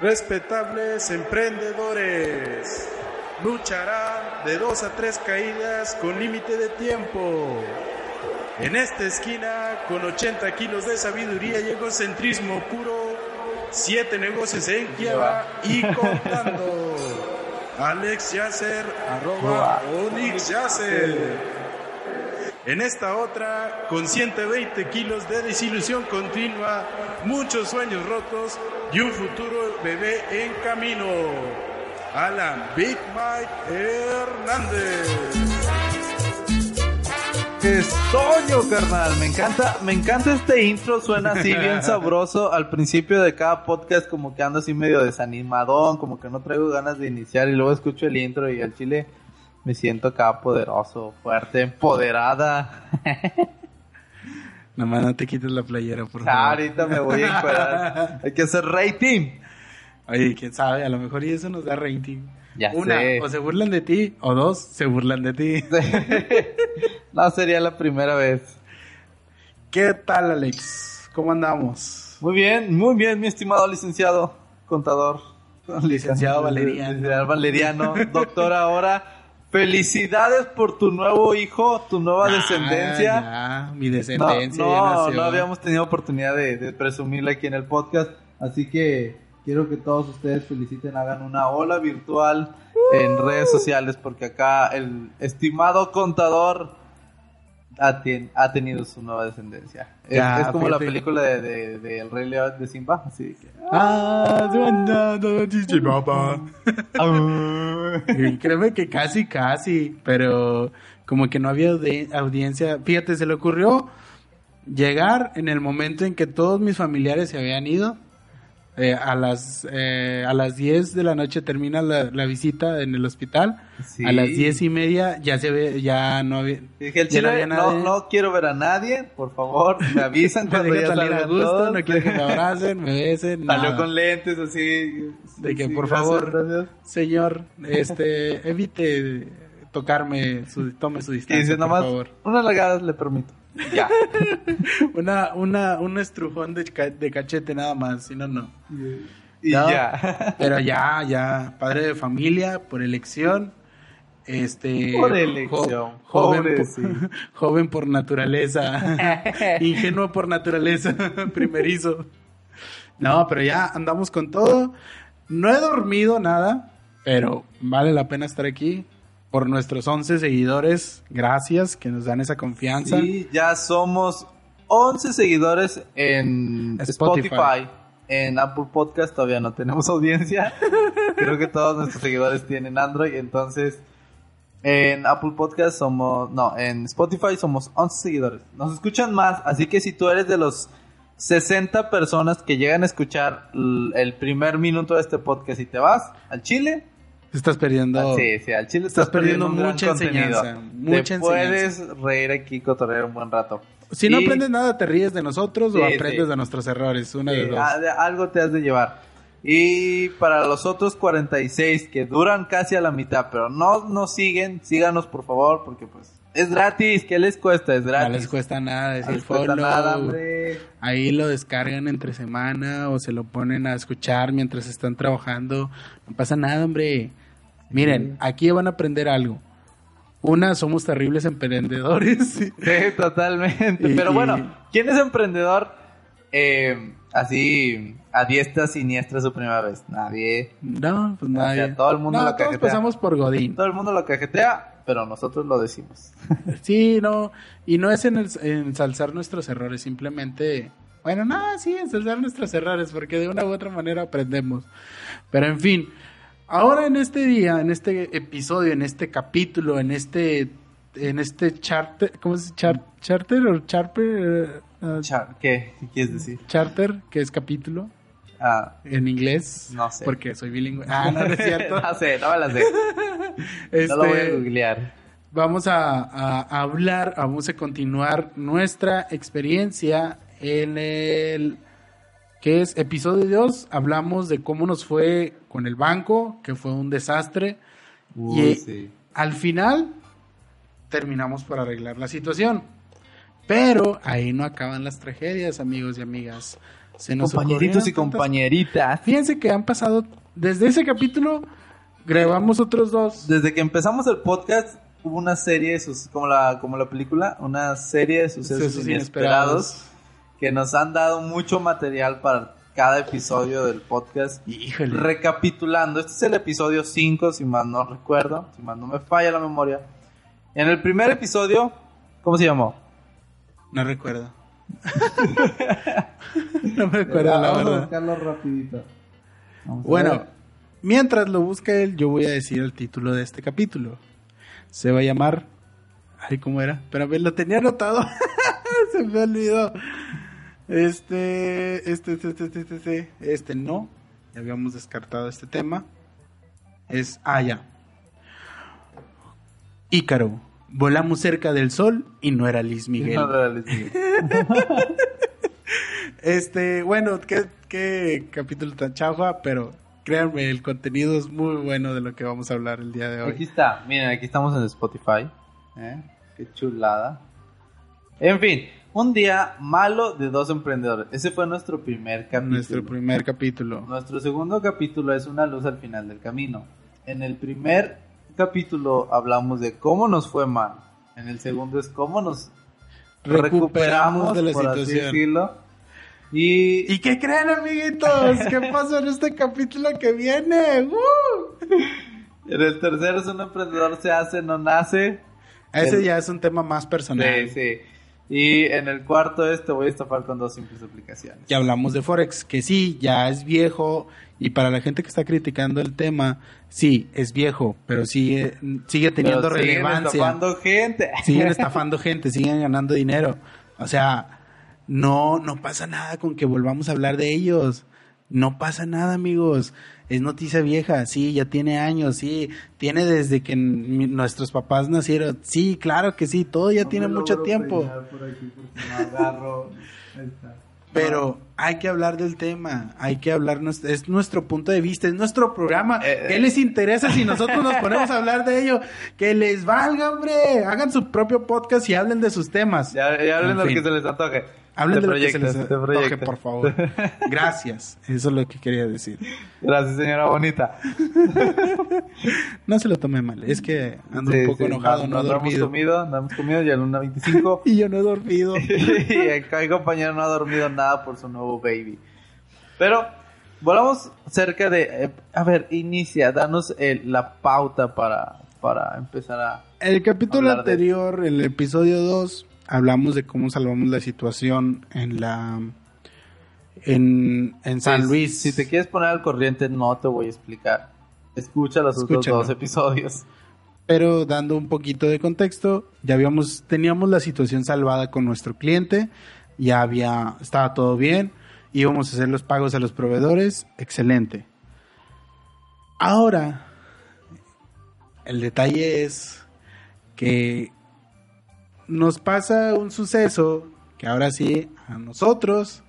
respetables emprendedores. Lucharán de dos a tres caídas con límite de tiempo. En esta esquina, con 80 kilos de sabiduría y egocentrismo puro, siete negocios en quiebra y contando. Alex Yasser, arroba Onyx Yasser. En esta otra, con 120 kilos de desilusión continua, muchos sueños rotos y un futuro bebé en camino. Alan Big Mike Hernández. Estoño, carnal. Me encanta, me encanta este intro. Suena así bien sabroso. Al principio de cada podcast, como que ando así medio desanimadón, como que no traigo ganas de iniciar. Y luego escucho el intro y al chile me siento acá poderoso, fuerte, empoderada. Nomás no te quites la playera, por favor. ahorita me voy a encuadrar. Hay que hacer rating. Oye, quién sabe, a lo mejor y eso nos da rating. Ya Una, o se burlan de ti, o dos, se burlan de ti. no, sería la primera vez. ¿Qué tal, Alex? ¿Cómo andamos? Muy bien, muy bien, mi estimado licenciado, contador. Licenciado Valeriano. Licenciado Valeriano, doctor ahora Felicidades por tu nuevo hijo, tu nueva descendencia. Ya, mi descendencia. No, no, habíamos tenido oportunidad de, de presumirla aquí en el podcast. Así que quiero que todos ustedes feliciten, hagan una ola virtual en redes sociales, porque acá el estimado contador ha, tenido su nueva descendencia. es, como la película de, de, El Rey León de Simba. Así que. Ah, créeme que casi, casi. Pero como que no había audiencia. Fíjate, se le ocurrió llegar en el momento en que todos mis familiares se habían ido. Eh, a las eh, a las 10 de la noche termina la, visita en el hospital. A las diez y media ya se ve, ya no había. no, no, quiero ver a nadie, por favor, me avisan cuando ya salir a gusto, no quiero que me abracen, me besen. Salió con lentes así. De que por favor, señor, este, evite tocarme, su, tome su distancia, por favor. Unas lagadas le permito. Ya. una, una, un estrujón de, de cachete nada más, si no, no. Y ya. Pero ya, ya. Padre de familia, por elección. Este. Por elección. joven, por, joven por naturaleza. ingenuo por naturaleza. primerizo. No, pero ya andamos con todo. No he dormido nada, pero vale la pena estar aquí por nuestros 11 seguidores. Gracias que nos dan esa confianza. Sí, ya somos 11 seguidores en Spotify. En Apple Podcast todavía no tenemos audiencia. Creo que todos nuestros seguidores tienen Android, entonces en Apple Podcast somos, no, en Spotify somos 11 seguidores. Nos escuchan más, así que si tú eres de los 60 personas que llegan a escuchar el primer minuto de este podcast y te vas al Chile, Estás perdiendo. Ah, sí, sí, al chile estás, perdiendo, mucha enseñanza. Mucha Te puedes reír aquí, cotorrear un buen rato. Si no aprendes nada, te ríes de nosotros o aprendes de nuestros errores. Una de dos. Algo te has de llevar. Y para los otros 46 que duran casi a la mitad, pero no nos siguen, síganos por favor, porque pues es gratis, ¿qué les cuesta? Es gratis. No les cuesta nada, es el follow. Nada, Ahí lo descargan entre semana o se lo ponen a escuchar mientras están trabajando. No pasa nada, hombre. Miren, aquí van a aprender algo. Una, somos terribles emprendedores. Sí, totalmente. Pero bueno, ¿quién es emprendedor eh, así a diestra siniestra su primera vez? Nadie. No, pues nadie. todo el mundo lo cajetea. pasamos por Godín. Todo el mundo lo cajetea, pero nosotros lo decimos. sí, no. Y no es en el, ensalzar nuestros errores, simplemente... Bueno, no, sí, ensalzar nuestros errores, porque de una u otra manera aprendemos. Pero en fin, Ahora en este día, en este episodio, en este capítulo, en este en este charter, ¿cómo se dice? charter o charper? Uh, ¿Qué? ¿Qué quieres decir? Charter, que es capítulo. Ah, en inglés. No sé. Porque soy bilingüe. Ah, no, es cierto. no sé, no me la sé. no lo voy a este, googlear. Vamos a, a, hablar, vamos a continuar nuestra experiencia en el que es episodio 2, hablamos de cómo nos fue con el banco, que fue un desastre. y al final terminamos por arreglar la situación. Pero ahí no acaban las tragedias, amigos y amigas. Se nos Compañeritos y tantas- compañeritas. Fíjense que han pasado, desde ese capítulo, grabamos otros dos. Desde que empezamos el podcast hubo una serie de sus, como la, como la película, una serie de sucesos Sucesos inesperados, inesperados. Que nos han dado mucho material para cada episodio del podcast. Híjole. Recapitulando, este es el episodio 5, si mal no recuerdo, si mal no me falla la memoria. En el primer episodio, ¿cómo se llamó? No recuerdo. no me recuerdo, la Vamos a buscarlo rapidito. Vamos a Bueno, mientras lo busca él, yo voy a decir el título de este capítulo. Se va a llamar. Ay, ¿cómo era? Pero lo tenía anotado. Se me olvidó. Este, este, este, este, este, este, este no. Ya habíamos descartado este tema. Es, ah, ya. Ícaro. Volamos cerca del sol y no era Luis Miguel. No, no, no, no. Este, bueno, qué, qué capítulo tan chafa, pero créanme, el contenido es muy bueno de lo que vamos a hablar el día de hoy. Aquí está, miren, aquí estamos en Spotify. ¿eh? Qué chulada. En fin, un día malo de dos emprendedores. Ese fue nuestro primer capítulo. Nuestro primer capítulo. Nuestro segundo capítulo es una luz al final del camino. En el primer capítulo hablamos de cómo nos fue mal. En el segundo es cómo nos Recuperamos recuperamos de la por así situación. decirlo. Y, ¿Y qué creen, amiguitos? ¿Qué pasó en este capítulo que viene? ¡Uh! en el tercero es un emprendedor se hace, no nace. Ese El- ya es un tema más personal. Sí, sí. Y en el cuarto es te voy a estafar con dos simples aplicaciones. Ya hablamos de Forex, que sí, ya es viejo. Y para la gente que está criticando el tema, sí, es viejo, pero sigue, sigue teniendo Pero siguen relevancia. estafando gente. siguen estafando gente, siguen ganando dinero. O sea, no, no pasa nada con que volvamos a hablar de ellos. No pasa nada, amigos. Es noticia vieja, sí, ya tiene años, sí, tiene desde que mi- nuestros papás nacieron. Sí, claro que sí, todo ya tiene mucho tiempo. Pero hay que hablar del tema, hay que hablar, es nuestro punto de vista, es nuestro programa. Eh, ¿Qué les interesa si nosotros nos ponemos a hablar de ello? Que les valga, hombre. Hagan su propio podcast y hablen de sus temas. Ya, ya hablen de lo fin. que se les antoje. Hablen de, lo que se les antoje, por favor. Gracias. Eso es lo que quería decir. Gracias, señora bonita. No se lo tome mal. Es que ando Sí, un poco sí, enojado, no, he hemos dormido. comido, no hemos comido ya luna 25. Y yo no he dormido. y mi compañero no ha dormido nada por su nuevo baby. Pero volvamos cerca de... eh, a ver, inicia, danos el- la pauta para, para empezar a... El capítulo de- anterior, el episodio 2, hablamos de cómo salvamos la situación en la en, en San Si- Luis. Si te quieres poner al corriente, no te voy a explicar. Escucha los otros Escúchalo. dos episodios. Pero dando un poquito de contexto, ya habíamos, teníamos la situación salvada con nuestro cliente, ya había, estaba todo bien, íbamos a hacer los pagos a los proveedores, excelente. Ahora, el detalle es que nos pasa un suceso que ahora sí a nosotros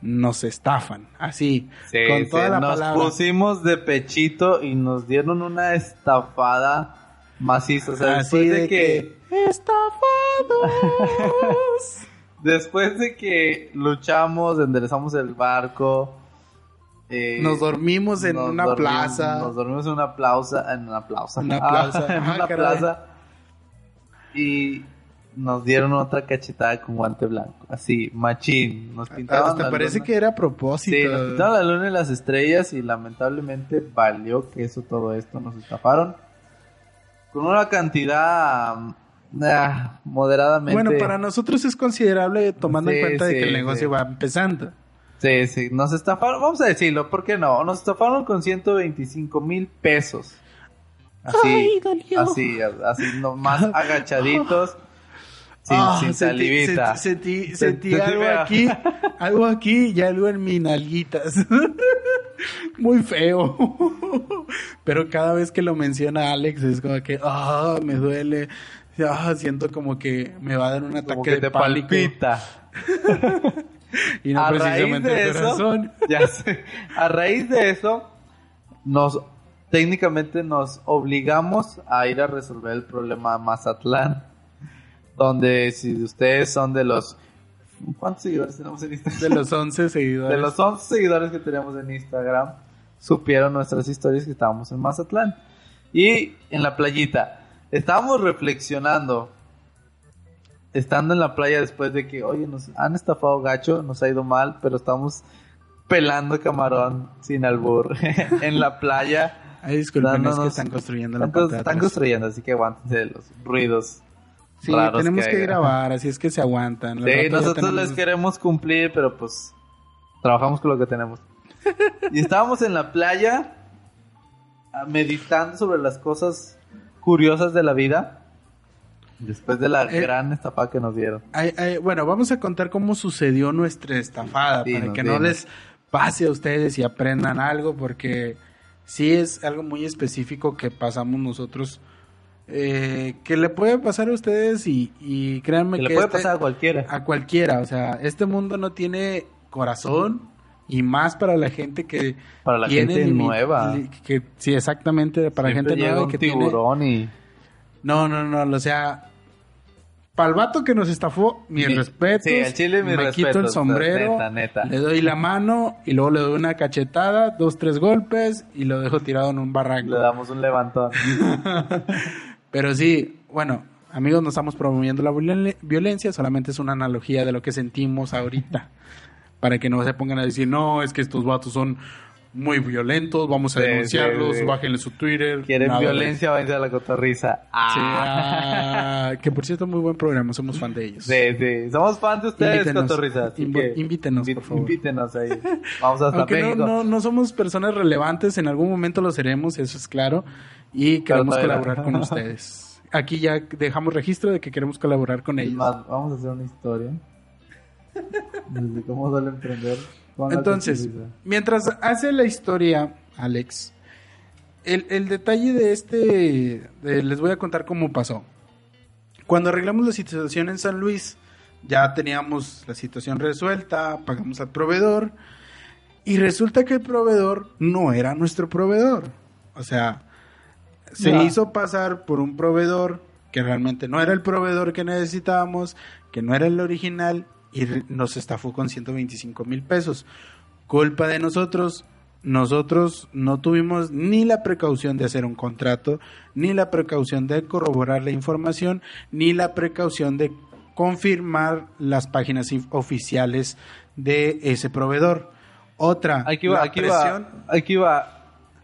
nos estafan, así, con toda la nos palabra. pusimos de pechito y nos dieron una estafada maciza. O sea, Así después de de que, ¡Estafados! después de que luchamos, enderezamos el barco, eh, Nos dormimos en nos una dormimos- plaza. Nos dormimos en una plaza, en una plaza, Una Ah, en ah, una caray. plaza y nos dieron otra cachetada con guante blanco, así, machín. Nos pintaban Hasta la parece luna. que era a propósito. Sí, nos pintaron la luna y las estrellas y lamentablemente valió que eso todo esto nos estafaron con una cantidad ah, moderadamente. bueno, para nosotros es considerable tomando Sí, en cuenta de que el negocio sí. va empezando. Sí, sí, nos estafaron, vamos a decirlo, ¿por qué no? Nos estafaron con 125 mil pesos. Así, Ay, dolió. así, así nomás agachaditos, sin, Ah, sin sentí- salivita. Sentí, sentí, Se- sentí sentí algo aquí, algo aquí y algo en mis nalguitas. Muy feo. Pero cada vez que lo menciona Alex es como que, ah, me duele. Ah, siento como que me va a dar un ataque Como que de te pánico. palpita. Y no a raíz precisamente de el eso, corazón. ya sé, a raíz de eso, nos técnicamente nos obligamos a ir a resolver el problema a Mazatlán, donde si ustedes son de los ¿Cuántos seguidores tenemos en Instagram? De los 11 seguidores. De los 11 seguidores que teníamos en Instagram, supieron nuestras historias que estábamos en Mazatlán. Y en la playita. Estábamos reflexionando. Estando en la playa después de que, oye, nos han estafado gacho, nos ha ido mal, pero estamos pelando camarón sin albur en la playa. Ay, disculpen, es que están construyendo la Están, están construyendo, así que aguántense de los ruidos. Sí, tenemos que, haya. grabar, así es que se aguantan. Sí, nosotros tenemos- les queremos cumplir, pero pues trabajamos con lo que tenemos. y estábamos en la playa ah, meditando sobre las cosas curiosas de la vida después de la Eh. gran estafa que nos dieron. Ay, ay, bueno, vamos a contar cómo sucedió nuestra estafada para Dinos, que no les pase a ustedes y aprendan algo porque sí es algo muy específico que pasamos nosotros eh, que le puede pasar a ustedes y, y créanme Que que, le puede este- pasar a cualquiera. a cualquiera, o sea, este mundo no tiene corazón y más para la gente que Para la tiene gente nueva. que sí, exactamente, para Siempre gente llega nueva un que tiene y no, no, no, o sea, para el vato que nos estafó, mis Mi- respetos. sí, al chile mis me quito el sombrero, neta, neta. le doy la mano y luego le doy una cachetada, dos, tres golpes y lo dejo tirado en un le barranco. damos un levantón. Pero sí, bueno, amigos, no estamos promoviendo la violen- violencia, solamente es una analogía de lo que sentimos ahorita. Para que no se pongan a decir, no, es que estos vatos son muy violentos, vamos a Sí, denunciarlos, sí, sí. bájenle su Twitter. Quieren Nada violencia, váyanse a la cotorriza. Ah. ah, que por cierto, muy buen programa, somos fan de ellos. Sí, sí. Somos fans de ustedes, Invítenos. cotorriza. que invítenos, por favor. Invítenos ahí. Vamos hasta Aunque no, México. no, no somos personas relevantes, en algún momento lo seremos, eso es claro, y queremos colaborar con ustedes. Aquí ya dejamos registro de que queremos colaborar con ellos. más, vamos a hacer una historia. Desde cómo suele emprender. Entonces, mientras hace la historia, Alex, el, el detalle de este, de- les voy a contar cómo pasó. Cuando arreglamos la situación en San Luis, ya teníamos la situación resuelta, pagamos al proveedor, y resulta que el proveedor no era nuestro proveedor. O sea, se hizo pasar por un proveedor que realmente no era el proveedor que necesitábamos, que no era el original, y nos estafó con 125 mil pesos. Culpa de nosotros. Nosotros no tuvimos ni la precaución de hacer un contrato, ni la precaución de corroborar la información, ni la precaución de confirmar las páginas oficiales de ese proveedor. Otra, Aquí va, la aquí presión- va, aquí va.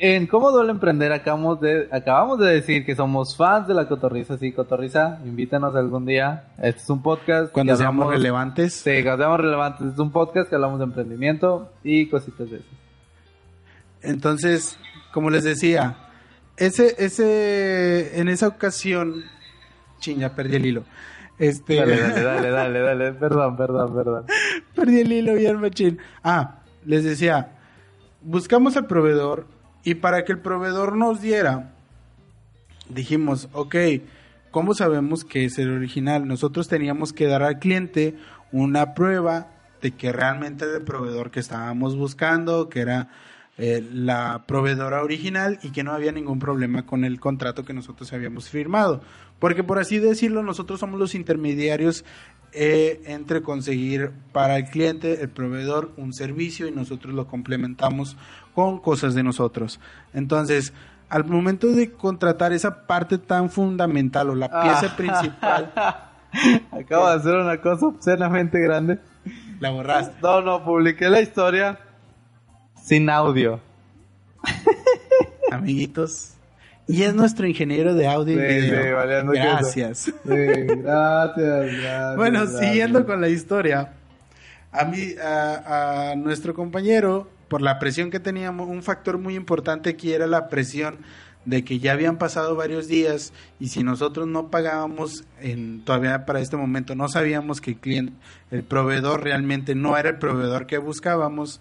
En ¿Cómo duele emprender? Acabamos de, acabamos de decir que somos fans de la cotorriza. Sí, cotorriza, invítanos algún día. Este es un podcast. cuando seamos hablamos- relevantes. Sí, cuando seamos relevantes. Es un podcast que hablamos de emprendimiento y cositas de eso. Entonces, como les decía, ese, ese, en esa ocasión, chin, ya perdí el hilo. Este, Dale, dale, dale, dale, dale. Perdón, perdón, perdón. perdí el hilo bien machín. Ah, les decía, buscamos al proveedor y para que el proveedor nos diera, dijimos, ok, ¿cómo sabemos que es el original? Nosotros teníamos que dar al cliente una prueba de que realmente era el proveedor que estábamos buscando, que era eh, la proveedora original y que no había ningún problema con el contrato que nosotros habíamos firmado. Porque por así decirlo, nosotros somos los intermediarios eh, entre conseguir para el cliente, el proveedor, un servicio y nosotros lo complementamos con cosas de nosotros. Entonces, al momento de contratar esa parte tan fundamental o la pieza Ah. principal, Acabo de hacer una cosa obscenamente grande. la borraste. No, no, publiqué la historia sin audio. Amiguitos. Y es nuestro ingeniero de audio y Sí, video. sí, queso. Gracias. Sí, gracias, gracias. Bueno, gracias. siguiendo con la historia, a mí, a, a nuestro compañero, por la presión que teníamos, un factor muy importante aquí era la presión de que ya habían pasado varios días y si nosotros no pagábamos, en, todavía para este momento no sabíamos que el cliente, el proveedor realmente no era el proveedor que buscábamos.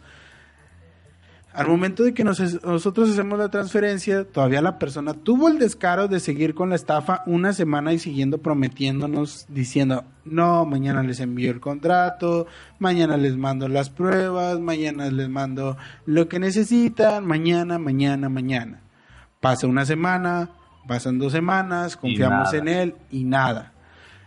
Al momento de que nos- nosotros hacemos la transferencia, todavía la persona tuvo el descaro de seguir con la estafa una semana y siguiendo prometiéndonos, diciendo, no, mañana les envío el contrato, mañana les mando las pruebas, mañana les mando lo que necesitan, mañana, mañana, mañana. Pasa una semana, pasan dos semanas, confiamos en él y nada.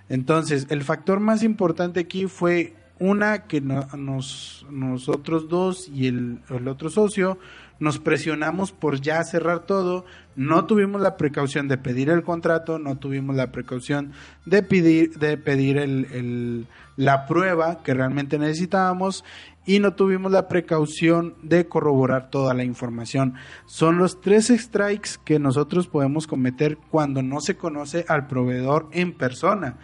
Entonces, el factor más importante aquí fue Una que nos, nosotros dos y el, el otro socio nos presionamos por ya cerrar todo, no tuvimos la precaución de pedir el contrato, no tuvimos la precaución de pedir, de pedir el, la prueba que realmente necesitábamos y no tuvimos la precaución de corroborar toda la información. Son los tres strikes que nosotros podemos cometer cuando no se conoce al proveedor en persona.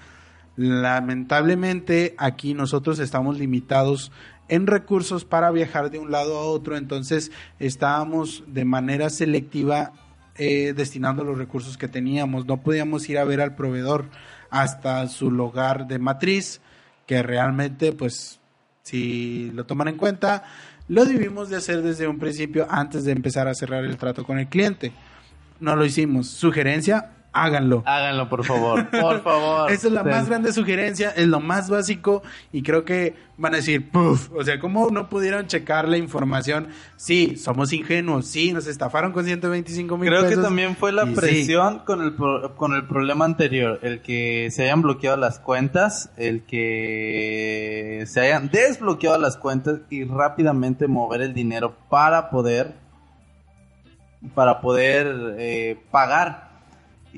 Lamentablemente aquí nosotros estamos limitados en recursos para viajar de un lado a otro, entonces estábamos de manera selectiva eh, destinando los recursos que teníamos, no podíamos ir a ver al proveedor hasta su lugar de matriz, que realmente pues si lo toman en cuenta, lo debimos de hacer desde un principio antes de empezar a cerrar el trato con el cliente. No lo hicimos. Sugerencia, háganlo. Háganlo, por favor. Por favor. Esa es la más grande sugerencia, es lo más básico y creo que van a decir, puff, o sea, ¿cómo no pudieron checar la información? Sí, somos ingenuos, sí, nos estafaron con 125 mil pesos. Creo que también fue la presión con, el con el problema anterior, el que se hayan bloqueado las cuentas, el que se hayan desbloqueado las cuentas y rápidamente mover el dinero para poder para poder eh, pagar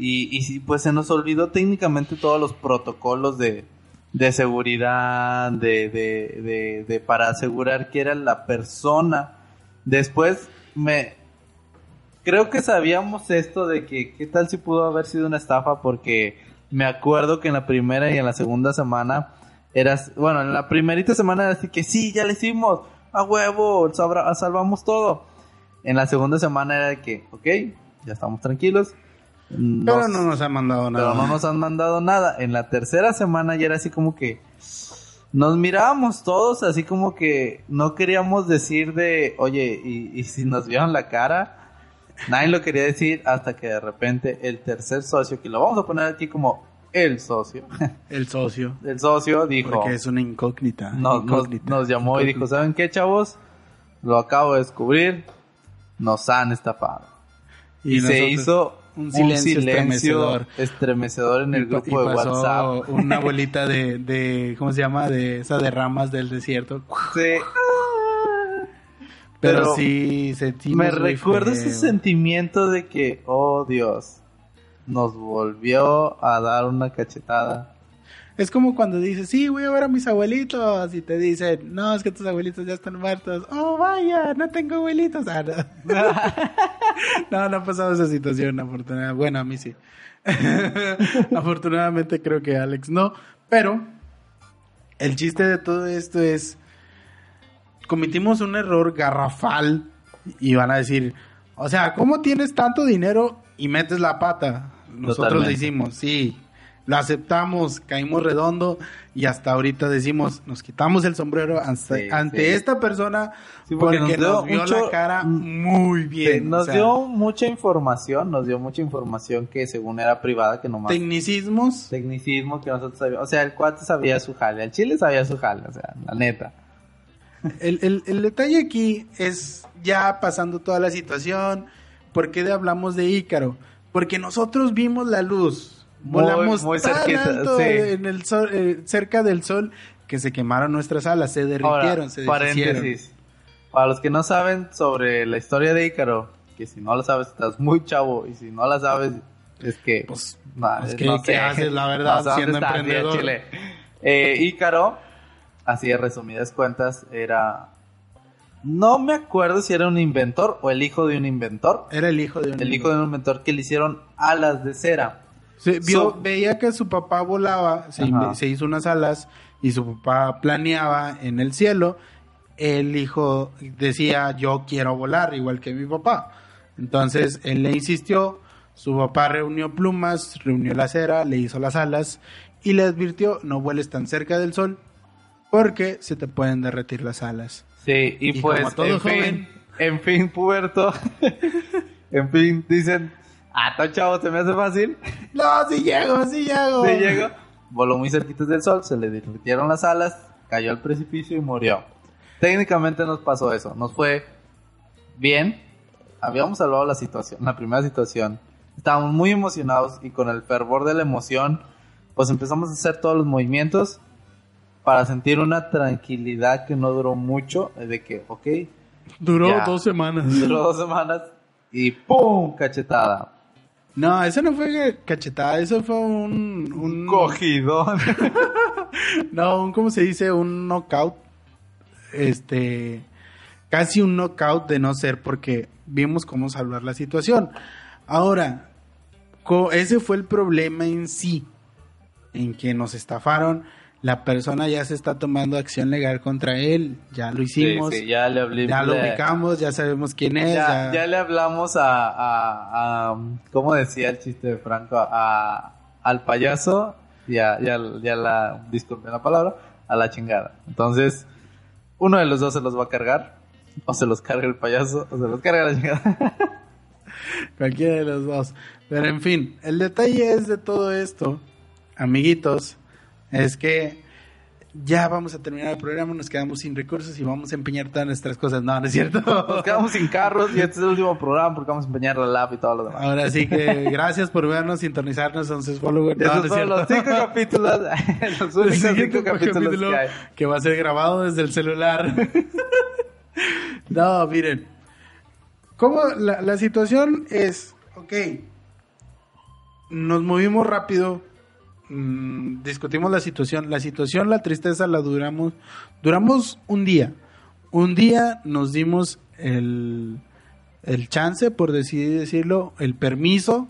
y, y pues se nos olvidó técnicamente todos los protocolos de, de seguridad, de, de, de, para asegurar que era la persona. Después me... Creo que sabíamos esto de que qué tal si pudo haber sido una estafa porque me acuerdo que en la primera y en la segunda semana eras, bueno, en la primerita semana era así que sí, ya le hicimos, a huevo, salvamos todo. En la segunda semana era de que, ok, ya estamos tranquilos, pero no nos han mandado nada. Pero no nos han mandado nada. En la tercera semana ya era así como que nos mirábamos todos así como que no queríamos decir de, oye, y, si nos vieron la cara, nadie lo quería decir hasta que de repente el tercer socio, que lo vamos a poner aquí como el socio. El socio. el socio dijo. Porque es una incógnita. Nos, llamó y dijo, ¿saben qué, chavos? Lo acabo de descubrir. Nos han estafado. Y, se hizo un silencio, estremecedor. estremecedor en el grupo de WhatsApp. Una bolita de, de, ¿cómo se llama? De esa de ramas del desierto. Sí. Pero, sí, Me recuerdo ese sentimiento de que, oh Dios, nos volvió a dar una cachetada. Es como cuando dices, sí, voy a ver a mis abuelitos. Y te dicen, no, es que tus abuelitos ya están muertos. Oh, vaya, no tengo abuelitos. Ah, no. no, no ha pasado esa situación, afortunadamente. Bueno, a mí sí. afortunadamente creo que Alex no. Pero el chiste de todo esto es, cometimos un error garrafal y van a decir, o sea, ¿cómo tienes tanto dinero y metes la pata? Nosotros lo hicimos, sí lo aceptamos, caímos redondo y hasta ahorita decimos, nos quitamos el sombrero ante, esta persona porque, nos, dio la cara muy bien. nos dio mucha información, nos dio mucha información que según era privada, que nomás... Tecnicismos. Tecnicismos que nosotros sabíamos. O sea, el cuate sabía su jale, el chile sabía su jale, o sea, la neta. El, el detalle aquí es ya pasando toda la situación, ¿por qué hablamos de Ícaro? Porque nosotros vimos la luz Volamos muy, en el sol, eh, cerca del sol que se quemaron nuestras alas, se derritieron, se paréntesis. Para los que no saben sobre la historia de Ícaro, que si no la sabes estás muy chavo y si no la sabes es que pues, es que, ¿qué haces la verdad siendo emprendedor? Eh, Ícaro, así de resumidas cuentas, era no me acuerdo si era un inventor o el hijo de un inventor. Era el hijo de un El hijo de un inventor que le hicieron alas de cera vio, veía que su papá volaba, se, hizo unas alas y su papá planeaba en el cielo. El hijo decía, yo quiero volar, igual que mi papá. Entonces él le insistió, su papá reunió plumas, reunió la cera, le hizo las alas y le advirtió, no vueles tan cerca del sol porque se te pueden derretir las alas. Sí, y, pues, todo en fin, en fin, puberto, en fin, dicen, Ah, está chavo, ¿se me hace fácil? No, sí llego, sí llego. Sí llego. Voló muy cerquita del sol, se le derritieron las alas, cayó al precipicio y murió. Técnicamente nos pasó eso. Nos fue bien. Habíamos salvado la situación, la primera situación. Estábamos muy emocionados y con el fervor de la emoción, pues empezamos a hacer todos los movimientos. para sentir una tranquilidad que no duró mucho, de que, ok. Duró dos semanas. Duró dos semanas y ¡pum! cachetada. No, eso no fue cachetada, eso fue un... Un cogidón. no, un, ¿cómo se dice? Un knockout. Este... Casi un knockout de no ser porque vimos cómo salvar la situación. Ahora, ese fue el problema en sí, en que nos estafaron la persona ya se está tomando acción legal contra él, ya lo hicimos, ya, le ya lo ubicamos, ya sabemos quién es. Ya, le hablamos a, a, ¿cómo decía el chiste de Franco? A, al payaso, ya, ya, ya la, disculpen la palabra, a la chingada. Entonces, uno de los dos se los va a cargar, o se los carga el payaso, o se los carga la chingada. Cualquiera de los dos. Pero en fin, el detalle es de todo esto, amiguitos, es que ya vamos a terminar el programa, nos quedamos sin recursos y vamos a empeñar todas nuestras cosas. No, no es cierto. Nos quedamos sin carros y este es el último programa porque vamos a empeñar la lab y todo lo demás. Ahora sí que gracias por vernos, sintonizarnos, entonces followers. No, Esos son los cinco capítulos, los únicos cinco capítulos que, va a ser grabado desde el celular. no, miren. ¿Cómo la, la situación es, ok, nos movimos rápido, Mm, discutimos la situación. La situación, la tristeza la duramos, duramos un día. Un día nos dimos el, el chance, por decidir decirlo, el permiso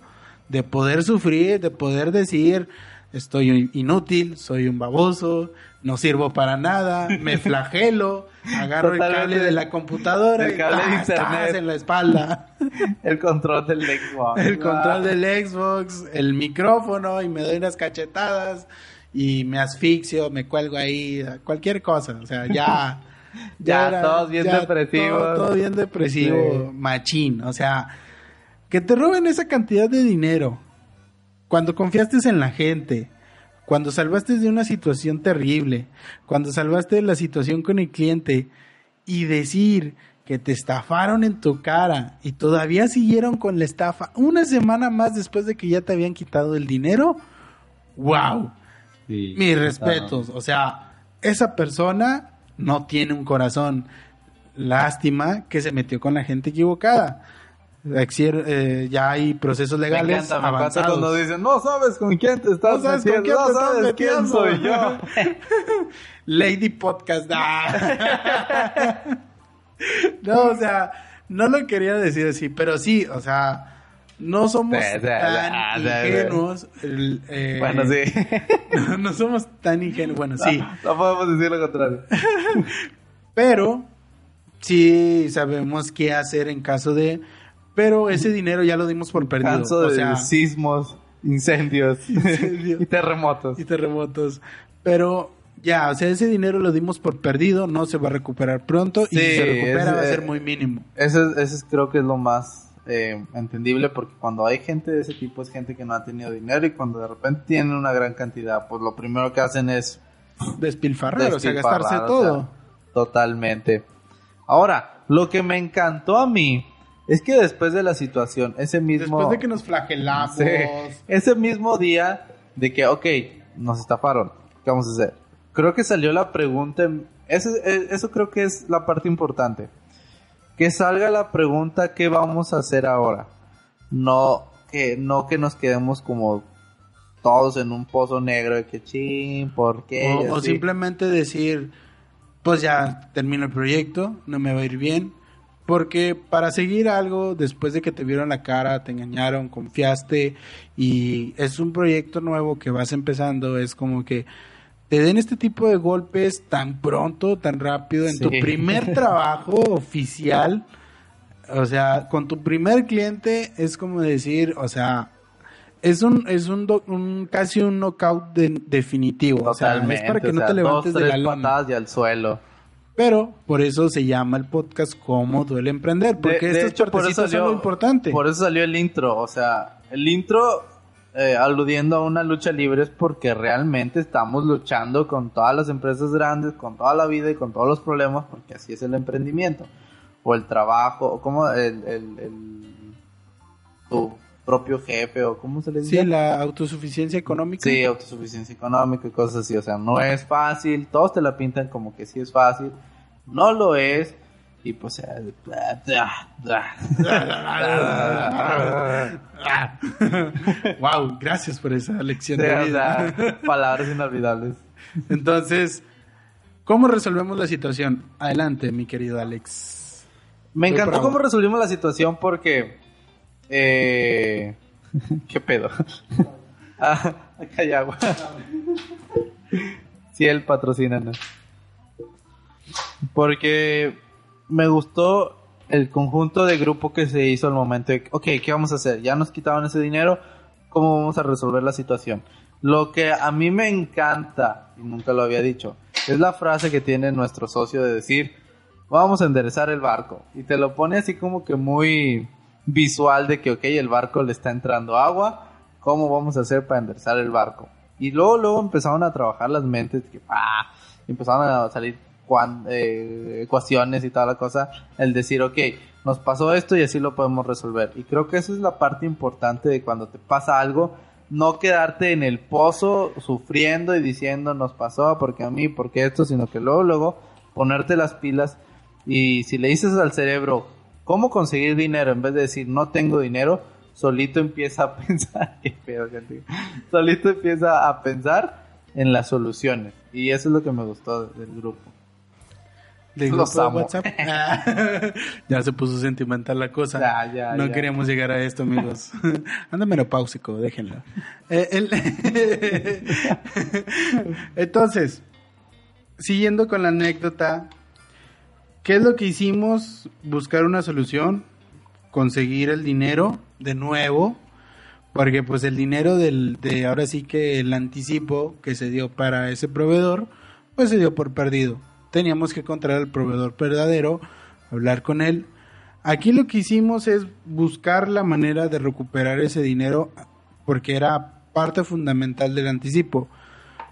de poder sufrir, de poder decir, estoy inútil, soy un baboso, no sirvo para nada, me flagelo, agarro el cable de la computadora el cable de internet en la espalda. El control del Xbox. El control del Xbox, el micrófono y me doy unas cachetadas y me asfixio, me cuelgo ahí, cualquier cosa, o sea, ya ya, todos bien depresivos. Todo, bien depresivo, machín, o sea, que te roben esa cantidad de dinero cuando confiaste en la gente, cuando salvaste de una situación terrible, cuando salvaste de la situación con el cliente y decir que te estafaron en tu cara y todavía siguieron con la estafa una semana más después de que ya te habían quitado el dinero, wow. Mis respetos, o sea, esa persona no tiene un corazón. Lástima que se metió con la gente equivocada. Eh, ya hay procesos legales me avanzados. cuando dicen, no sabes con quién te estás no metiendo, no sabes quién soy yo. Lady Podcast. Ah. no, o sea, no lo quería decir así, pero sí, o sea, no somos tan ingenuos. Eh, bueno, sí. no, somos tan ingenuos. Bueno, sí. No, podemos decir lo contrario. pero sí sabemos qué hacer en caso de pero ese dinero ya lo dimos por perdido. o sea, sismos, incendios, y terremotos. Y terremotos. Pero ya, o sea, ese dinero lo dimos por perdido, no se va a recuperar pronto y si se recupera va a ser muy mínimo. Eso, eso creo que es lo más eh, entendible porque cuando hay gente de ese tipo es gente que no ha tenido dinero y cuando de repente tienen una gran cantidad, pues lo primero que hacen es despilfarrar, o sea, gastarse todo. totalmente. Ahora, lo que me encantó a mí es que después de la situación, ese mismo... Después de que nos flagelamos. ese mismo día de que, ok, nos estafaron, ¿qué vamos a hacer? Creo que salió la pregunta, eso, eh, eso creo que es la parte importante. Que salga la pregunta, ¿qué vamos a hacer ahora? No que, no que nos quedemos como todos en un pozo negro de que ching, ¿por qué? O, o simplemente decir, pues ya termino el proyecto, no me va a ir bien, porque para seguir algo, después de que te vieron la cara, te engañaron, confiaste y es un proyecto nuevo que vas empezando, es como que te den este tipo de golpes tan pronto, tan rápido, en tu primer trabajo oficial. O sea, con tu primer cliente es como decir, o sea, es un es un, casi un knockout definitivo. o sea, es para que no te levantes de la lona. y al suelo. Pero por eso se llama el podcast Cómo duele emprender, porque de, estos por eso salió, son lo importante. Por eso salió el intro, o sea, el intro eh, aludiendo a una lucha libre es porque realmente estamos luchando con todas las empresas grandes, con toda la vida y con todos los problemas, porque así es el emprendimiento, o el trabajo, o como el, el, propio jefe o cómo se le Sí, dice. la autosuficiencia económica. Sí, autosuficiencia económica y cosas así. O sea, no es fácil. Todos te la pintan como que sí es fácil. No lo es. Y pues... eh, wow, gracias por esa lección Sí, de vida. palabras inolvidables. Entonces, ¿cómo resolvemos la situación? Adelante, mi querido Alex. Me encantó cómo resolvimos la situación porque... Eh... ¿Qué pedo? ah, acá hay agua. sí, el patrocínanos. Porque me gustó el conjunto de grupo que se hizo al momento de, ok, ¿qué vamos a hacer? Ya nos quitaban ese dinero, ¿cómo vamos a resolver la situación? Lo que a mí me encanta, y nunca lo había dicho, es la frase que tiene nuestro socio de decir, vamos a enderezar el barco. Y te lo pone así como que muy visual de que, ok, el barco le está entrando agua, ¿cómo vamos a hacer para enderezar el barco? Y luego, luego empezaron a trabajar las mentes, que, ah, empezaron a salir cuan- eh, ecuaciones y toda la cosa, el decir, ok, nos pasó esto y así lo podemos resolver. Y creo que esa es la parte importante de cuando te pasa algo, no quedarte en el pozo sufriendo y diciendo nos pasó porque a mí, porque esto, sino que luego, luego ponerte las pilas y si le dices al cerebro cómo conseguir dinero en vez de decir no tengo dinero, solito empieza a pensar, qué pedo, gente. solito empieza a pensar en las soluciones. Y eso es lo que me gustó del grupo. De Los grupo de amo. WhatsApp. Ah, ya se puso sentimental la cosa. Ya, ya, no ya. queríamos llegar a esto, amigos. Anda menopáusico, déjenlo. Eh, el- Entonces, siguiendo con la anécdota, ¿qué es lo que hicimos? Buscar una solución, conseguir el dinero de nuevo, porque pues el dinero del, de ahora sí que el anticipo que se dio para ese proveedor, pues se dio por perdido. Teníamos que encontrar al proveedor verdadero, hablar con él. Aquí lo que hicimos es buscar la manera de recuperar ese dinero porque era parte fundamental del anticipo.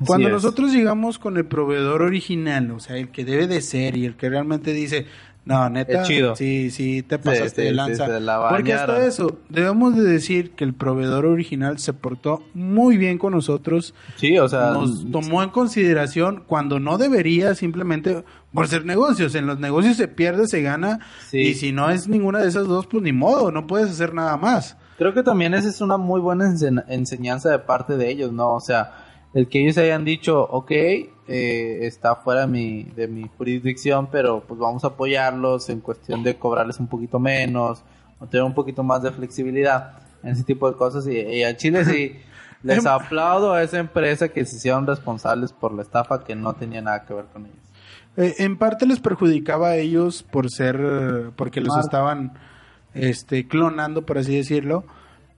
Cuando nosotros llegamos con el proveedor original, o sea, el que debe de ser y el que realmente dice, no, neta, Es chido. sí, sí, te pasaste sí, de lanza. la Porque hasta eso, debemos de decir que el proveedor original se portó muy bien con nosotros, Sí, o sea, nos tomó en consideración cuando no debería simplemente por ser negocios. En los negocios se pierde, se gana, y si no es ninguna de esas dos, pues ni modo, no puedes hacer nada más. Creo que también esa es una muy buena ense- enseñanza de parte de ellos, ¿no? O sea, el que ellos hayan dicho, ok, eh, está fuera de mi, de mi jurisdicción, pero pues vamos a apoyarlos en cuestión de cobrarles un poquito menos, o tener un poquito más de flexibilidad en ese tipo de cosas. Y, y al Chile sí, les aplaudo a esa empresa que se hicieron responsables por la estafa que no tenía nada que ver con ellos. Eh, en parte les perjudicaba a ellos por ser, porque los estaban este, clonando, por así decirlo.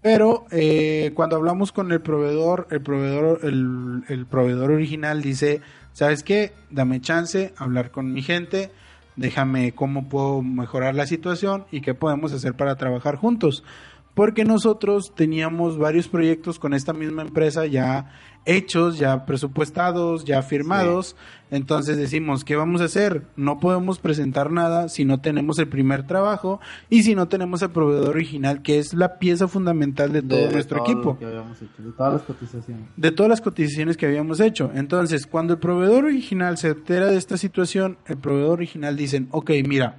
Pero eh, cuando hablamos con el proveedor, el proveedor, el, el proveedor original dice, ¿sabes qué? Dame chance, hablar con mi gente, déjame cómo puedo mejorar la situación y qué podemos hacer para trabajar juntos. Porque nosotros teníamos varios proyectos con esta misma empresa ya hechos, ya presupuestados, ya firmados. Entonces decimos, ¿qué vamos a hacer? No podemos presentar nada si no tenemos el primer trabajo y si no tenemos el proveedor original, que es la pieza fundamental de todo De nuestro todo equipo hecho, de todas las cotizaciones. de todas las cotizaciones que habíamos hecho. Entonces, cuando el proveedor original se entera de esta situación, el proveedor original dicen, ok, mira,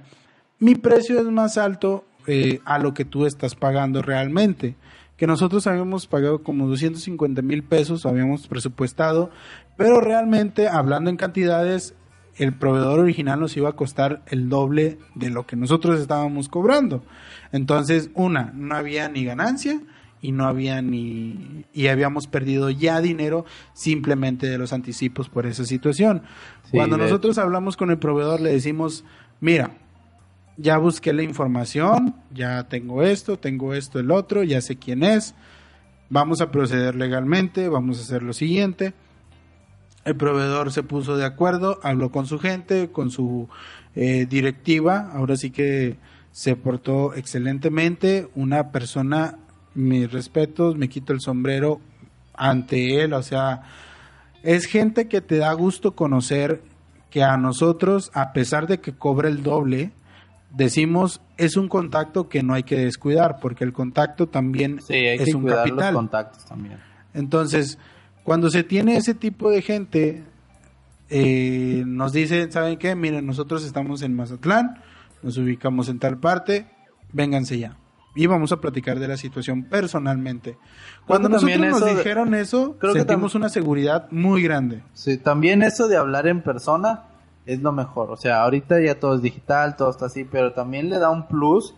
mi precio es más alto eh, a lo que tú estás pagando realmente. Que nosotros habíamos pagado como 250 mil pesos, habíamos presupuestado, pero realmente, hablando en cantidades, el proveedor original nos iba a costar el doble de lo que nosotros estábamos cobrando. Entonces, una, no había ni ganancia y no había ni y habíamos perdido ya dinero simplemente de los anticipos por esa situación. Sí, Cuando de- nosotros hablamos con el proveedor le decimos, mira, ya busqué la información, ya tengo esto, tengo esto, el otro, ya sé quién es, vamos a proceder legalmente, vamos a hacer lo siguiente. El proveedor se puso de acuerdo, habló con su gente, con su eh, directiva, ahora sí que se portó excelentemente, una persona, mis respetos, me quito el sombrero ante él, o sea, es gente que te da gusto conocer que a nosotros, a pesar de que cobra el doble, decimos es un contacto que no hay que descuidar, porque el contacto también Sí, hay es que un cuidar capital. los contactos también. Entonces, cuando se tiene ese tipo de gente, eh, nos dicen, ¿saben qué? Miren, nosotros estamos en Mazatlán, nos ubicamos en tal parte, vénganse ya. Y vamos a platicar de la situación personalmente. Cuando nosotros nos de- dijeron eso, creo sentimos una seguridad muy grande. Sí, también eso de hablar en persona es lo mejor. O sea, ahorita ya todo es digital, todo está así, pero también le da un plus.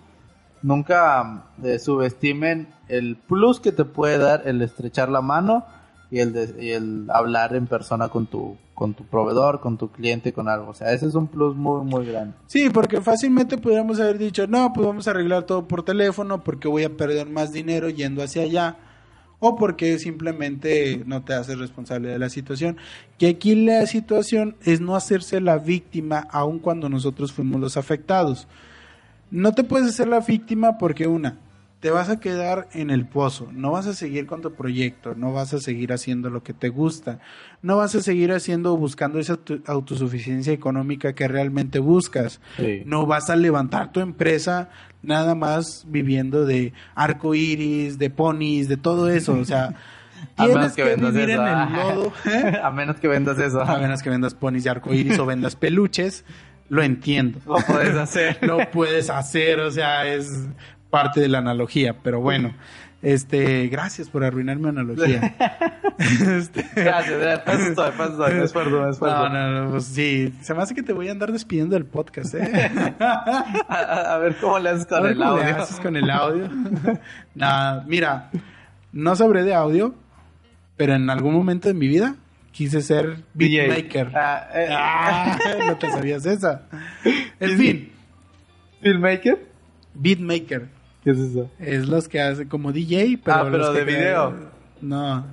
Nunca eh, subestimen el plus que te puede dar el estrechar la mano y el, de- el hablar en persona con tu, con tu proveedor, con tu cliente, con algo. O sea, ese es un plus muy, muy grande. Sí, porque fácilmente podríamos haber dicho, no, pues vamos a arreglar todo por teléfono porque voy a perder más dinero yendo hacia allá. O porque simplemente no te haces responsable de la situación. Que aquí la situación es no hacerse la víctima aun cuando nosotros fuimos los afectados. No te puedes hacer la víctima porque una, te vas a quedar en el pozo, no vas a seguir con tu proyecto, no vas a seguir haciendo lo que te gusta, no vas a seguir haciendo buscando esa auto- autosuficiencia económica que realmente buscas. Sí. No vas a levantar tu empresa nada más viviendo de arco iris, de ponis, de todo eso. O sea, A menos que, que vendas vivir eso, en el lodo. ¿eh? A menos que vendas eso. A menos que vendas ponis de arco iris o vendas peluches, lo entiendo. Lo puedes hacer. Lo puedes hacer, o sea, es parte de la analogía, pero bueno. Este, gracias por arruinar mi analogía. Este, Gracias, gracias. Me esfuerzo, me esfuerzo. no, no, no, pues sí, se me hace que te voy a andar despidiendo del podcast, ¿eh? A, a- a ver cómo le haces A con ver el cómo le audio. haces con el audio. Nada, mira, no sabré de audio, pero en algún momento de mi vida quise ser beatmaker. Ah, eh, Ah, no te sabías esa. En fin, ¿Filmmaker? beatmaker. ¿Qué es eso? Es los que hacen como DJ, pero, Ah, pero de crean- video. No.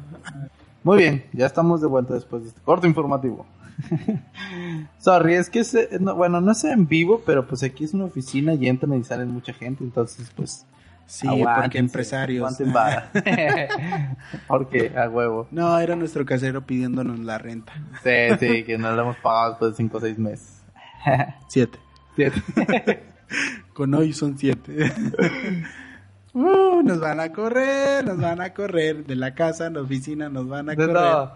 Muy bien, ya estamos de vuelta después de este corto informativo. Sorry, es que se- no, bueno, no es en vivo, pero pues aquí es una oficina y entran y salen mucha gente, entonces pues Sí, porque empresarios. porque a huevo. No, era nuestro casero pidiéndonos la renta. Sí, sí, que no lo hemos pagado después de 5 o 6 meses. Siete. Siete. Con hoy son siete. Uh, nos van a correr, nos van a correr. De la casa a la oficina nos van a De correr. todo.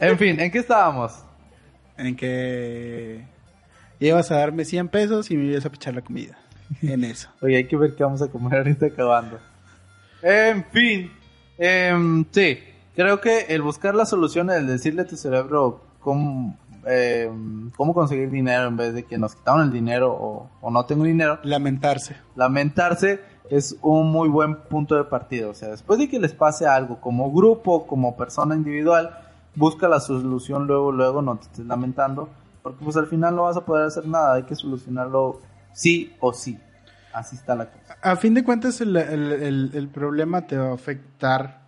En fin, ¿en qué estábamos? En que ibas a darme 100 pesos y me ibas a pichar la comida. En eso. Oye, hay que ver qué vamos a comer ahorita acabando. En fin, em, sí, creo que el buscar la solución, el decirle a tu cerebro cómo, em, cómo conseguir dinero en vez de que nos quitaron el dinero o, o no tengo dinero, Lamentarse. lamentarse es un muy buen punto de partida. O sea, después de que les pase algo como grupo, como persona individual, busca la solución luego, luego, no te estés lamentando, porque pues al final no vas a poder hacer nada, hay que solucionarlo sí o sí. Así está la cosa. A fin de cuentas, el, el- el- el problema te va a afectar.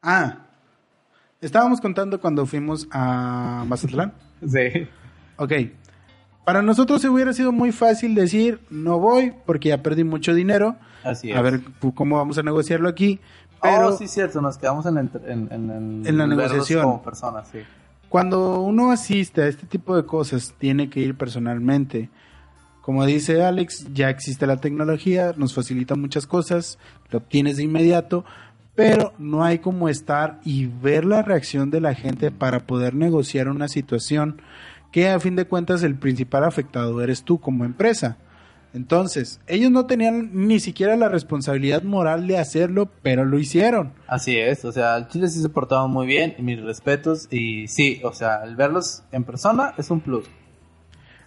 Ah, estábamos contando cuando fuimos a Mazatlán. Sí. Ok. Para nosotros se hubiera sido muy fácil decir, no voy porque ya perdí mucho dinero. Así es. A ver pu- cómo vamos a negociarlo aquí. Pero oh, sí, cierto, nos quedamos en, la en, en, en- la negociación. Como personas, sí. cuando uno asiste a este tipo de cosas, tiene que ir personalmente. Como dice Alex, ya existe la tecnología, nos facilita muchas cosas, lo obtienes de inmediato, pero no hay como estar y ver la reacción de la gente para poder negociar una situación que a fin de cuentas el principal afectado eres tú como empresa. Entonces, ellos no tenían ni siquiera la responsabilidad moral de hacerlo, pero lo hicieron. Así es, o sea, Chile sí se portaban muy bien, y mis respetos, y sí, o sea, el verlos en persona es un plus.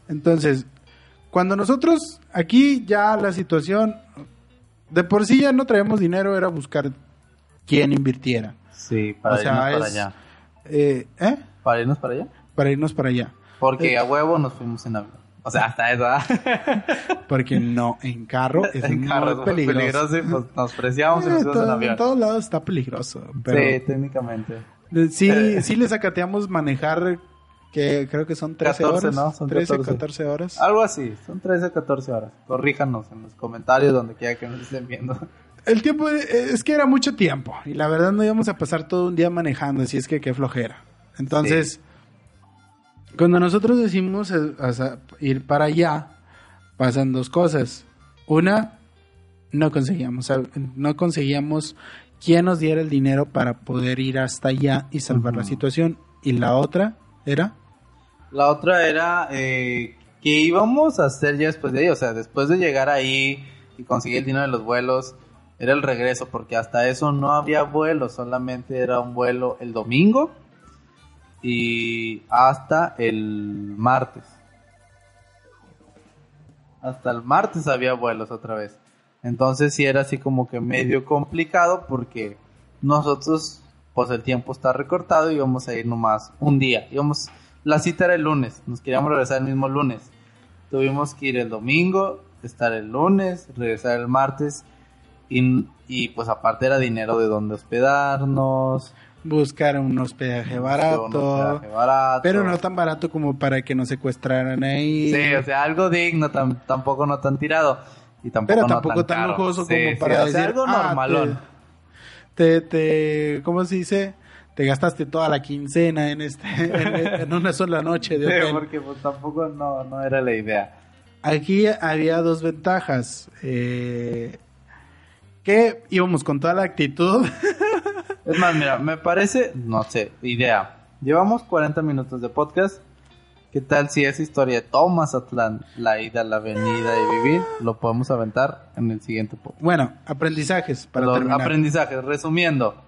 Entonces, cuando nosotros aquí ya la situación, de por sí ya no traemos dinero, era buscar quién invirtiera. Sí, para O sea, irnos para es- allá. Eh, ¿eh? Para irnos para allá. Para irnos para allá. Porque Eh. a huevo nos fuimos en avión. O sea, hasta eso. ¿ah? Porque no, en carro es en muy carro peligroso. peligroso y pues nos preciamos y Eh, nos fuimos en todo- avión. en todos lados está peligroso. Sí, Pero técnicamente. eh, sí, Eh. sí les acateamos manejar, que creo que son 13 14, horas. ¿no? Son 13, 14. 14 horas. Algo así, son 13 14 horas. Corríjanos en los comentarios donde quiera que nos estén viendo. El tiempo eh, es que era mucho tiempo y la verdad no íbamos a pasar todo un día manejando, así es que qué flojera. Entonces, cuando nosotros decimos eh, ir para allá, pasan dos cosas. Una, no conseguíamos, no conseguíamos quién nos diera el dinero para poder ir hasta allá y salvar la situación. Y la otra era... La otra era eh, que íbamos a hacer ya después de ahí, o sea, después de llegar ahí y conseguir el dinero de los vuelos, era el regreso, porque hasta eso no había vuelo, solamente era un vuelo el domingo y hasta el martes. Hasta el martes había vuelos otra vez. Entonces sí era así como que medio complicado porque nosotros, pues el tiempo está recortado y íbamos a ir nomás un día. Íbamos, la cita era el lunes, nos queríamos regresar el mismo lunes. Tuvimos que ir el domingo, estar el lunes, regresar el martes y, y pues aparte era dinero de dónde hospedarnos buscar un hospedaje barato, pero no tan barato como para que nos secuestraran ahí. Sí, o sea, algo digno, tampoco no tan tirado. Y tampoco pero tampoco tan, lujoso como para decir, algo ah, normalón. te, te, ¿cómo se dice? Te gastaste toda la quincena en este en, una sola noche de hotel. Sí, porque pues, tampoco no, no era la idea. Aquí había dos ventajas. Eh, que íbamos con toda la actitud. es más, mira, me parece, no sé, idea. Llevamos 40 minutos de podcast. ¿Qué tal si esa historia de Thomas Atlán, la ida, la venida y vivir, lo podemos aventar en el siguiente podcast? Bueno, aprendizajes para terminar. Aprendizajes, resumiendo.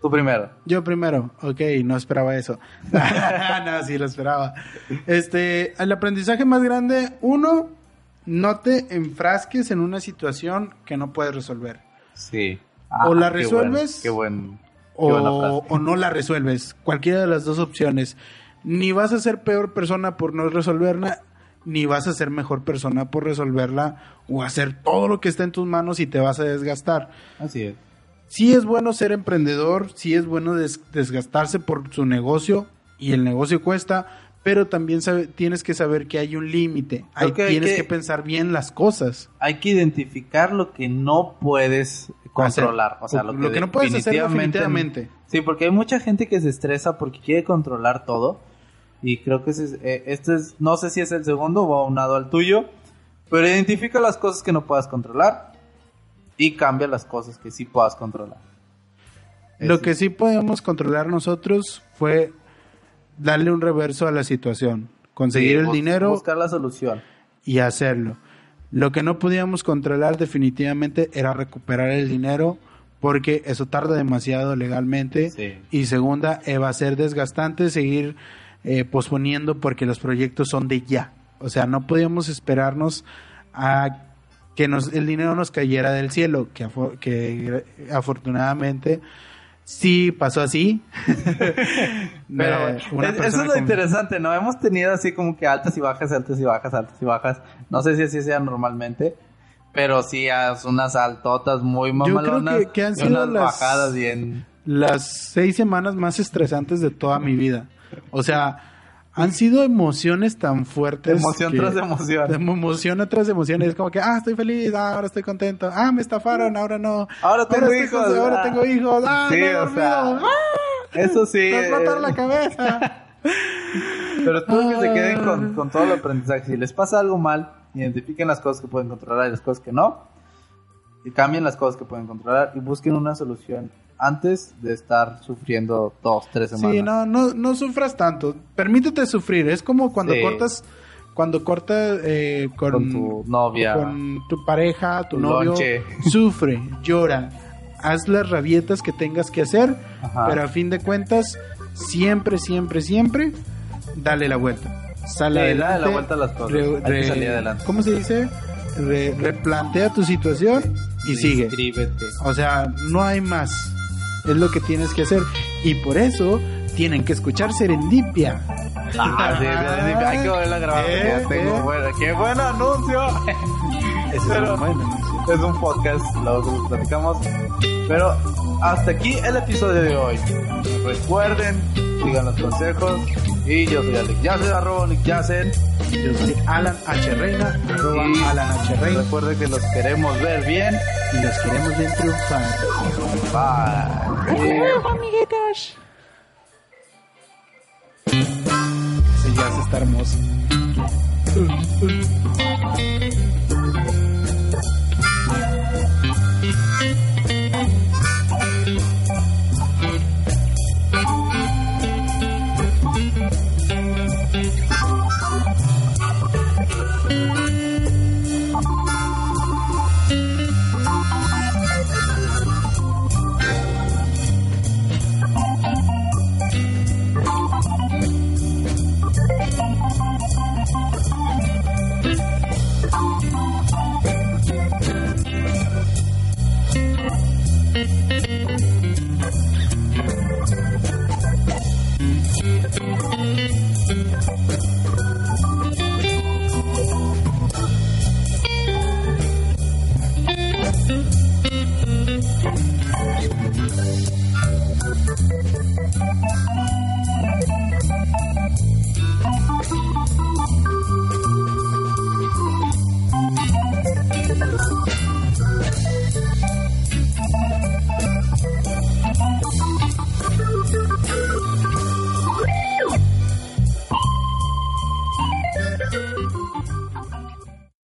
Tú primero. Yo primero. Ok, no esperaba eso. no, sí lo esperaba. Este, el aprendizaje más grande, uno, no te enfrasques en una situación que no puedes resolver. Sí. o la resuelves. Qué, buen, o, o, no la resuelves. Cualquiera de las dos opciones. Ni vas a ser peor persona por no resolverla, ni vas a ser mejor persona por resolverla o hacer todo lo que está en tus manos y te vas a desgastar. Así es. Sí es bueno ser emprendedor, sí es bueno desgastarse por su negocio y el negocio cuesta, pero también tienes que saber que hay un límite. tienes que, pensar bien las cosas. Hay que identificar lo que no puedes controlar. O sea, lo, que, no puedes hacer definitivamente. Sí, porque hay mucha gente que se estresa porque quiere controlar todo. Y creo que eh, este es, no sé si es el segundo o aunado al tuyo, pero identifica las cosas que no puedas controlar y cambia las cosas que sí puedas controlar. Lo que sí podemos controlar nosotros fue darle un reverso a la situación, conseguir el dinero, buscar la solución y hacerlo. Lo que no podíamos controlar definitivamente era recuperar el dinero porque eso tarda demasiado legalmente y segunda eh, va a ser desgastante seguir eh, posponiendo porque los proyectos son de ya. O sea, no podíamos esperarnos a que nos, el dinero nos cayera del cielo, que, que afortunadamente Sí, pasó así. Pero eso es lo interesante, ¿no? Hemos tenido así como que altas y bajas, altas y bajas, altas y bajas. No sé si así sea normalmente, pero sí unas altotas muy mamalonas. Yo creo que, han sido las, bajadas bien. Las seis semanas más estresantes de toda mi vida. O sea, han sido emociones tan fuertes. Emoción tras emoción. emoción tras emoción. Es como que, ah, estoy feliz, ah, ahora estoy contento. Ah, me estafaron, ahora no. Ahora tengo hijos. ahora tengo hijos. Ah, sí, o sea, ah, eso sí. Me explotar la cabeza. Pero tú que se queden con, con todo el aprendizaje. Si les pasa algo mal, identifiquen las cosas que pueden controlar y las cosas que no. Y cambien las cosas que pueden controlar y busquen una solución antes de estar sufriendo dos, tres semanas. Sí, no, no, no sufras tanto. Permítete sufrir. Es como cuando cortas, cuando cortas eh, con, tu novia, con tu pareja, tu, novio, sufre, llora, haz las rabietas que tengas que hacer, pero a fin de cuentas, siempre, siempre, siempre, dale la vuelta. Sale adelante. Dale la vuelta a las cosas. adelante. ¿Cómo se dice? replantea tu situación y sigue. O sea, no hay más. Es lo que tienes que hacer. Y por eso tienen que escuchar Serendipia. Ah, sí, Hay que volver a grabar. Eh, tengo eh. ¡Qué buen anuncio! es un buen Es un podcast, lo platicamos. Pero hasta aquí el episodio de hoy. Recuerden, sigan los consejos. Y yo soy Alex Yacen, arroba Alex Yacen. Yo soy Alan H. Reina, arroba Alan H. Reina. Recuerden que los queremos ver bien. Y los queremos ver triunfar. Bye. amiguitos. Ese jazz está hermoso.